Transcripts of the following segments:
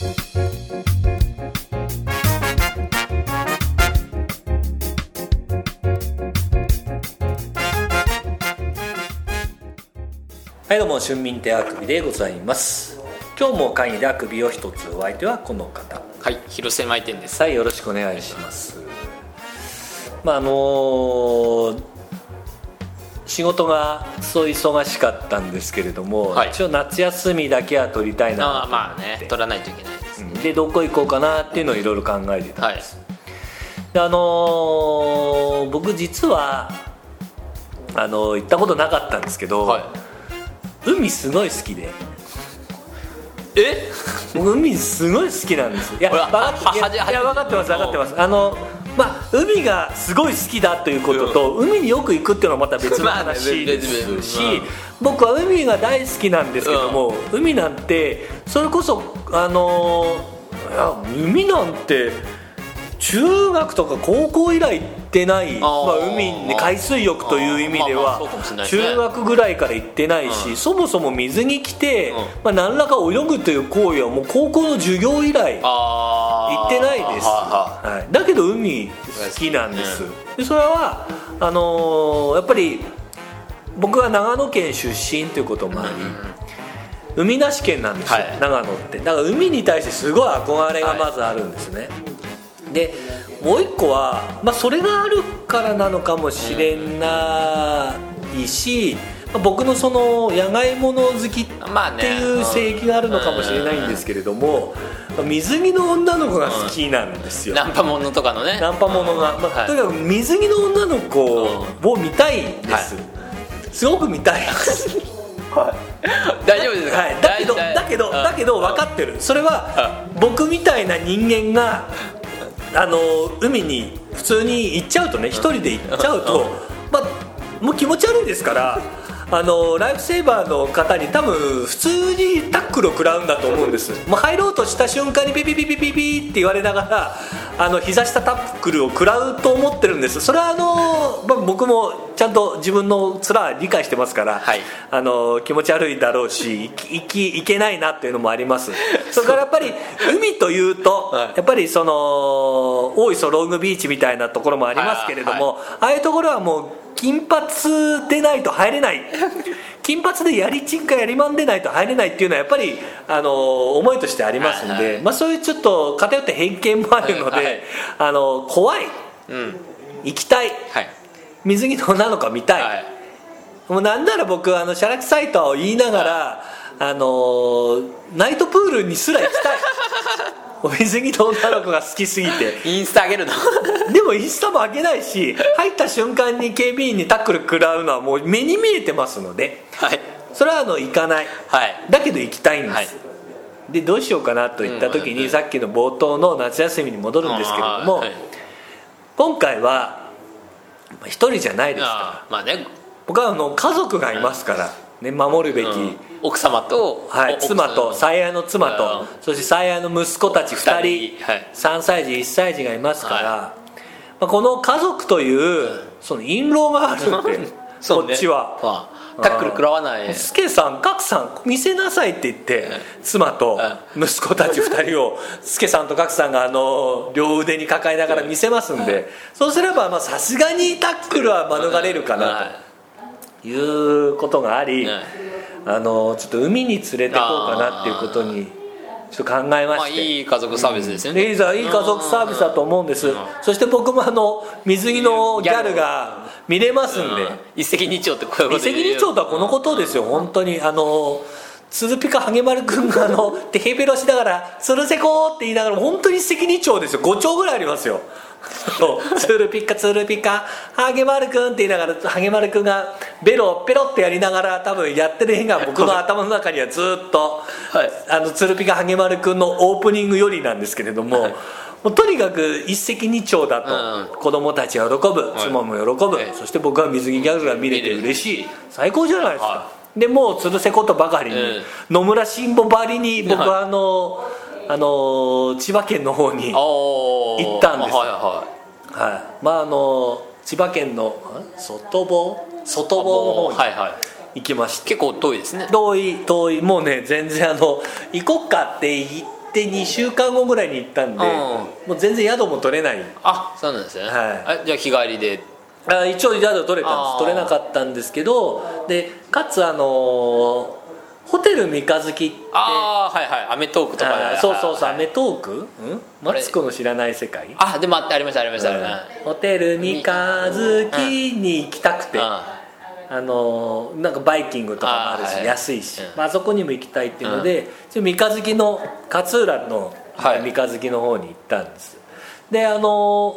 はいどうも春民亭あくびでございます。今日も会議であくびを一つお相手はこの方。はい広瀬舞店です。はいよろしくお願いします。まああのー仕事がそう忙しかったんですけれども、はい。一応夏休みだけは取りたいあなあまあね取らないといけないですうん。でどこ行こうかなっていうのをいろいろ考えてたんはい。です、であのー僕実はあのー行ったことなかったんですけど、はい。海すごい好きで。え？僕海すごい好きなんですいや分かってます分かってます。あのまあ海がすごい好きだということと、海によく行くっていうのはまた別の 話ですし、うん僕は海が大好きなんですけども、海なんてそれこそあのいや海なんて中学とか高校以来行ってないまあ海に海水浴という意味では中学ぐらいから行ってないし、うん。そもそも水に来て、うん。まあ、何らか泳ぐという行為はもう高校の授業以来行ってないです、ははい、だけど海好きなんです、でそれはあのーやっぱり僕は長野県出身ということもあり、海なし県なんですよ、はい。長野って。だから海に対してすごい憧れがまずあるんですね、でもう一個は、まあ、それがあるからなのかもしれないし、まあ僕のその野外物好きってまあね。いう性域があるのかもしれないんですけれども、まあ水着の女の子が好きなんですよ、ナンパものとかのね。ナンパものが、まあはい。とにかく水着の女の子を見たいんです、すごく見たいです。大丈夫ですか、はい、だけどだけどうん。だけど分かってる。それは僕みたいな人間があの海に普通に行っちゃうとね一人で行っちゃうと、まあ、もう気持ち悪いですからあのライフセーバーの方に多分普通にタックルを食らうんだと思うんです。もう入ろうとした瞬間にピピピピピピって言われながらあの膝下タックルを食らうと思ってるんです。それはあの、まあ、僕もちゃんと自分の面は理解してますから、はい。あの気持ち悪いだろうしいきいけないなっていうのもあります。それからやっぱり海というと、はい。やっぱりその大磯ロングビーチみたいなところもありますけれども、ああいうところはもう金髪でないと入れない金髪でやりちんかやりまんでないと入れないっていうのはやっぱりあの思いとしてありますんで、はいはい。まあ、そういうちょっと偏って偏見もあるので、はいはい。あの怖い。うん。行きたい。はい。水着の女の子見たい、はい。もうなんなら僕あのシャラクサイトを言いながら、あのーナイトプールにすら行きたい。お 水着の女の子が好きすぎて。インスタ上げるの？でもインスタも開けないし入った瞬間に警備員にタックル食らうのはもう目に見えてますので。はい。それはあの行かない。はい。だけど行きたいんです、はい。でどうしようかなと言った時に、さっきの冒頭の夏休みに戻るんですけれども、はい。今回はまあ一人じゃないですから。まあね、僕はあの家族がいますから、ね、守るべき、うん。奥様と、はい、お妻と最愛の妻と、うん。そして最愛の息子たち2人二人。はい。3歳児1歳児がいますから、はい。まあ、この家族というその印籠があるって ね。こっちは。まあタックル食らわない。スケさん、ガクさん見せなさいって言って妻と息子たち2人を スケさんとガクさんがあの両腕に抱えながら見せますんでそうすればまあさすがにタックルは免れるかなはということがありはいあのちょっと海に連れてこうかなっていうことにちょっと考えままあして、いい家族サービスですよね、いいざいい家族サービスだと思うんですそして僕もあの水着のギャル。が見れますんで。うん。一石二鳥ってこういうこ一石と言う二鳥とはこのことですよ。本当にあの鶴ピカハゲマル君があのテヘペロしながら「つるせこ」って言いながら本当に一石二鳥ですよ。5鳥ぐらいありますよそう。ツルピカツルピカ。ハゲマル君って言いながらハゲマル君がベロペロってやりながら多分やってる絵が僕の頭の中にはずっと、はい。あのツルピカハゲマル君のオープニングよりなんですけれども、はい。もうとにかく一石二鳥だと、うん子供たちは喜ぶい。妻も喜ぶ、はい。そして僕は水着ギャグが見れて嬉しい。最高じゃないですか、はでもう鶴瀬ことばかりに、え野村新保ばりに僕はあの、あの千葉県の方に行ったんです。はいははい、まああの千葉県のん外房？外い房の方にはいはい。行きまして。結構遠いですね。遠い遠い。もうね全然あの行こっかって言って2週間後ぐらいに行ったんで、うん。もう全然宿も取れない。あそうなんですね、はい。あじゃあ日帰りで？あ一応宿取れたんです。取れなかったんですけどでかつあのーホテル三日月ってああはいはい『アメトーーク』とかそうそうそう『はいアメトーーク』ん？マツコの知らない世界？あでもあってありましたありました、ホテル三日月に行きたくて、ああのーなんかバイキングとかもあるし、安いし、うん。まああそこにも行きたいっていうので、三日月の勝浦のはい。三日月の方に行ったんです、であの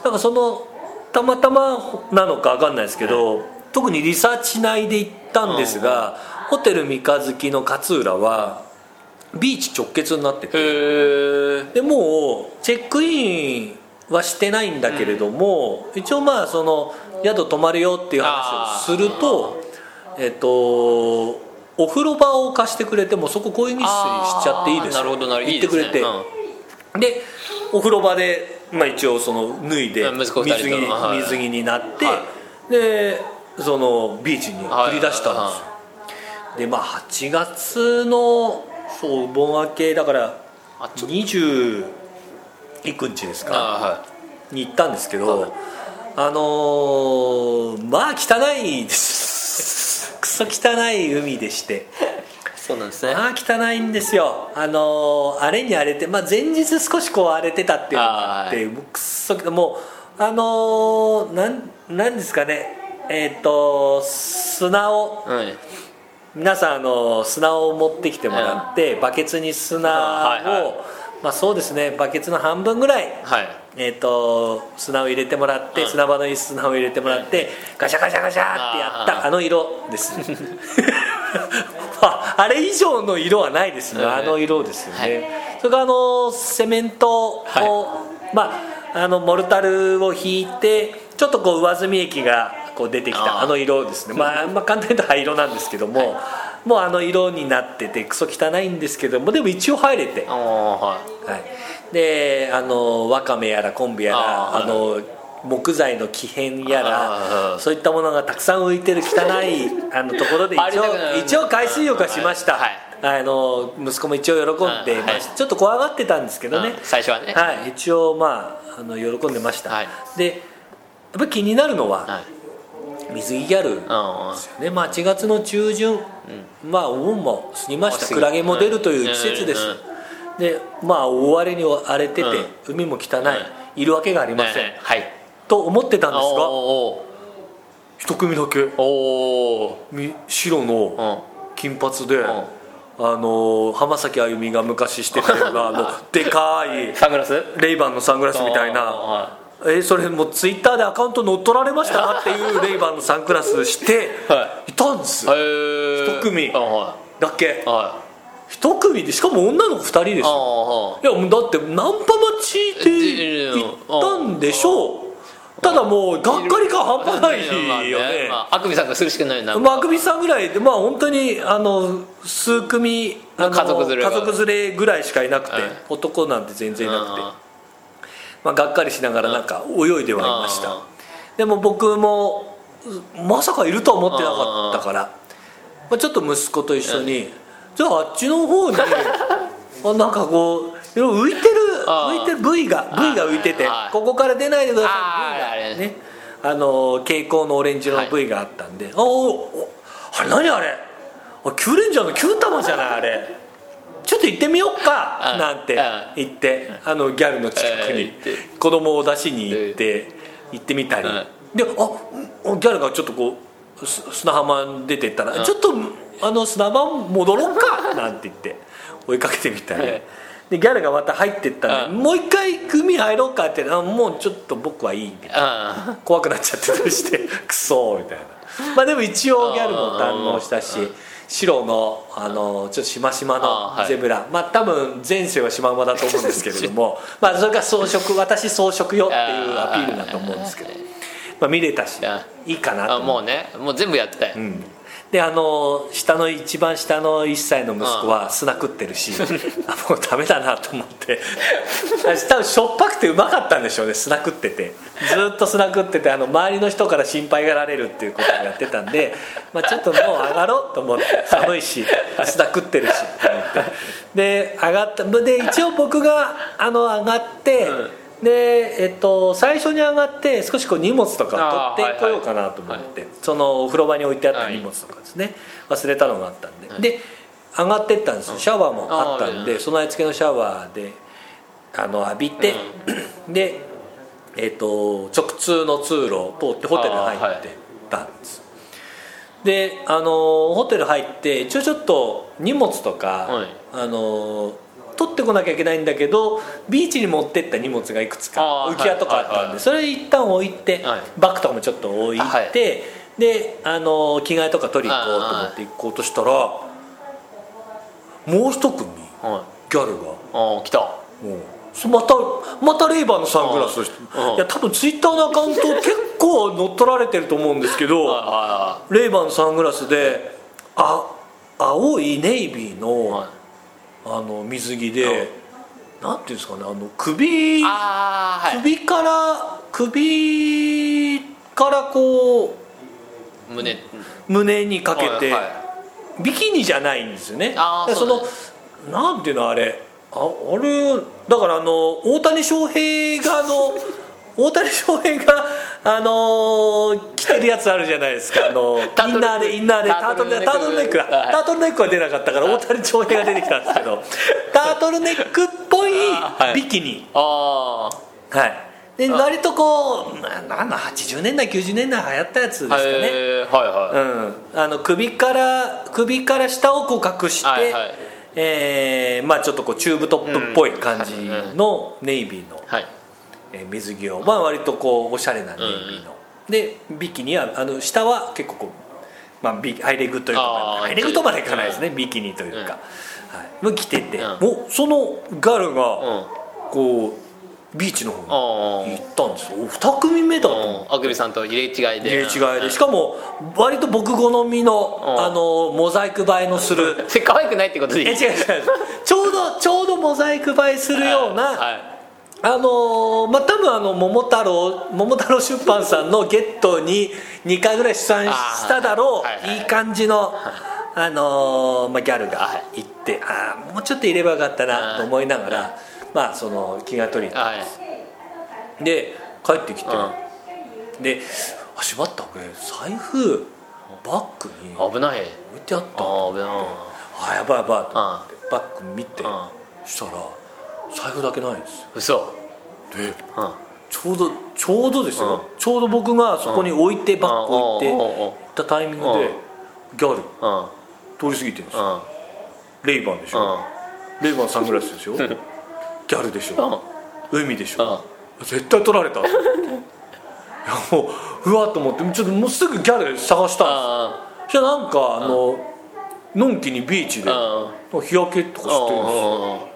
ーなんかそのたまたまなのか分かんないですけど、特にリサーチしないで行ったんですが、ホテル三日月の勝浦はビーチ直結になってて。でもうチェックインはしてないんだけれども、一応まあその宿泊まるよっていう話をするとえっとお風呂場を貸してくれてもそこ更衣室にしちゃっていいです。なるほどなるほど。言ってくれて。いいですねうん。でお風呂場で、まあ、一応その脱いで水着水着になって、はでそのビーチに繰り出したんですよ、はでまあ8月のそうお盆明けだからあちょ20いく日ですか？あはに行ったんですけど、はい。あのーまあ汚いです。クソ汚い海でして。いそうなんですね。まあ汚いんですよ。あのー荒れに荒れて、まあ、前日少しこう荒れてたっていうのがあってもうくっそもうあのーなんなんですかね。えっ、と砂をうん皆さんあの砂を持ってきてもらって、バケツに砂を、はいはい。まあそうですねバケツの半分ぐらいはい。えー、と砂を入れてもらって、うん砂場の砂を入れてもらってガシャガシャガシャってやったあの色です ああれ以上の色はないですね、うんあの色ですよね、はい。それからあのセメントを、はまああのモルタルを引いてちょっとこう上澄み液がこう出てきたあの色ですね、まあ、まあ簡単に言うと灰色なんですけども、もうあの色になっててクソ汚いんですけどもでも一応入れて、ああははい、であのわかめやら昆布やらあの木材の木片やあらーそういったものがたくさん浮いてる汚い あのところで一応一応海水浴はしました、はい。あの息子も一応喜んでましはい。ちょっと怖がってたんですけどね。うん。最初はね。はい、一応まああの喜んでました、はい。でやっぱり気になるのははい水着ギャル。うんねまあ、8月の中旬、まあお盆も過ぎました。クラゲも出るという季節です、でまあ大荒れに荒れてて、うん。海も汚い、いるわけがありません、ねはい。と思ってたんですがお一組だけ白のお金髪で、ん。あの浜崎あゆみが昔してたようなあの でかいサングラス？レイバンのサングラスみたいなはえそれもうツイッターでアカウント乗っ取られましたなっていうレイバンのサングラスしてはい。たんですいへー。一組。だけ？いはい。一組でしかも女の子2人ですはい。やもうだってナンパ待ちで行ったんでしょ。うただもうがっかり感半端ないよね。まあ、あくびさんがするしかないよなまあ、あくびさんぐらいでまあ本当にあの数組家族連れが。家族連れぐらいしかいなくて、はい。男なんて全然いなくて。あまあ、がっかりしながらなんか泳いではいました。あでも僕もまさかいるとは思ってなかったからまあ、ちょっと息子と一緒にじゃああっちの方に あなんかこう浮いてる浮いてる部位が部位が浮いててはい。ここから出ないでください部ね。あの蛍光のオレンジの部位があったんで、おおおあれ何あれ？あキューレンジャーのキュー玉じゃないあれちょっと行ってみようんなんてうん言ってあのギャルの近くに子供を出しに行って行ってみたり。うん。であうんギャルがちょっとこうす砂浜に出てったらうん。ちょっとあの砂浜戻ろうか なんて言って追いかけてみたり。えでギャルがまた入ってったんでうん。もう一回海入ろうかってあもうちょっと僕はいいみたいな。あ怖くなっちゃってたりして？クソみたいな。まあでも一応ギャルも堪能したし白のあのちょっとしましまあはい。のゼブラ。まあ多分前世はシマウマだと思うんですけれども。まあそれが装飾私装飾よっていうアピールだと思うんですけど。まあ見れたしあいいかなともうねもう全部やってたよ、うんであの下の一番下の1歳の息子は砂食ってるし あもうダメだなと思って。私多分しょっぱくてうまかったんでしょうね砂食ってて。ずっと砂食っててあの周りの人から心配がられるっていうことをやってたんで、まあ、ちょっともう上がろうと思って寒いし須田食ってるしと思って。で上がった。で一応僕があの上がって、で、えっと、最初に上がって少しこう荷物とか取ってこようかなと思って、そのお風呂場に置いてあった荷物とかですね、忘れたのがあったんで、はい。で上がってったんですよ。シャワーもあったんで備え付けのシャワーであの浴びて、で、えっと直通の通路を通ってホテルに入ってたんです、であのホテル入って一応ちょっと荷物とか、はい。あの取ってこなきゃいけないんだけどビーチに持ってった荷物がいくつか浮き輪とかあったんで、それ一旦置いて、はい。バッグとかもちょっと置いて、はい。であの着替えとか取り行こうと思って行こうとしたらもう一組はギャルが。いああ来た。またまたレイバーのサングラスいや多分ツイッターのアカウント 結構乗っ取られてると思うんですけどはレイバーのサングラスであ青いネイビーの,、あの水着で、なんていうんですかねあの首はい。首から首からこう胸。胸にかけて、はいはビキニじゃないんですよね。そのなんていうのあれ。ああれだからあの大谷翔平があの 大谷翔平があのー着てるやつあるじゃないですか。あの ターインナーでインナーでタタートルネック。タートルネックタートルネックは出なかったから大谷翔平が出てきたんですけど。タートルネックっぽいはい。ビキニ。あはい。で割とこうななんだ80年代90年代流行ったやつですあかね。はいはい、うん、あの首から首から下をこう隠して、はいはい。えーまあ、ちょっとこうチューブトップっぽい感じのネイビーの、はい。えー水着を、まあ、割とこうおしゃれなネイビーの、でビキニはあの下は結構こう、まあ、ビハイレグというかハイレグとまでいかないですね、ビキニというか、うん。はい、もう着てて、うん。そのガルがうん。こうビーチの方あに行ったんですよ。2組目だとああくびさんと入れ違いで。入れ違いで。しかも割と僕好みのうん。あのモザイク映えのする。可愛くないってことでいい？え違う違う。ちょうどちょうどモザイク映えするような、はいあのーまあ多分あの桃太郎桃太郎出版さんのゲットに2回ぐらい出産しただろう、はいはいい。い感じの、あのーまあ、ギャルが行って、ああもうちょっと入ればよかったなと思いながら、まあその気が取りはい。で帰ってきて、うであしまったこれ財布バッグに置危ない。いてあったあ危ない。あやばいやばいと思ってバッグ見てうん。したら財布だけないんですよ。嘘。でうん。ちょうどちょうどですよ、うん。ちょうど僕がそこに置いて、バッグ置いてうん。うん。うん。行ったタイミングで、うん。ギャルうん。通り過ぎてるんですよ、うん。レイバンでしょ、レイバンサングラスでしょギャルでしょ、海でしょ、絶対取られた。いやもううわっと思ってちょっともうすぐギャル探したんあですよ。じゃあなんかあののんきにビーチでうん。日焼けとかしてるんですよ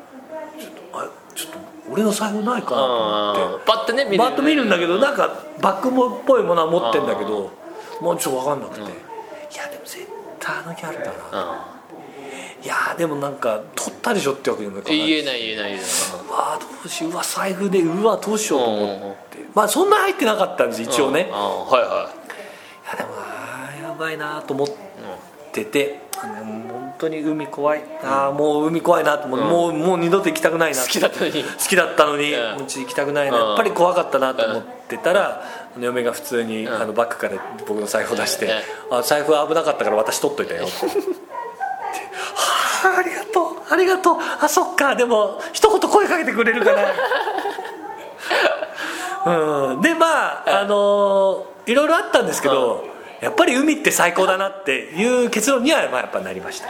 俺の財布ないかなと思ってパッとね見る。バッと見るんだけどなんかバッグっぽいものは持ってんだけどもうちょっと分かんなくて、いやでも絶対あのギャルだな、いやでもなんか取ったでしょってわけにもいかない言えない言えない言えない。うわどうしよううわ財布でうわどうしようと思って、まあそんな入ってなかったんです一応ね、いうん。はいはい。やでもあーやばいなと思ってて、あの本当に海怖い。あーもう海怖いなと思って、うん。もうもう二度と行きたくないな。好きだったのに。好きだったのに、うん。もうち行きたくないな、うん。やっぱり怖かったなと思ってたら、嫁が普通に、ん。あのバッグから僕の財布を出してうん「あ財布危なかったから私取っといたよ」はあありがとう。ありがとう。あそっか。でも一言声かけてくれるかな。うん。でまああのいろいろあったんですけど、やっぱり海って最高だなっていう結論にはまあやっぱなりました。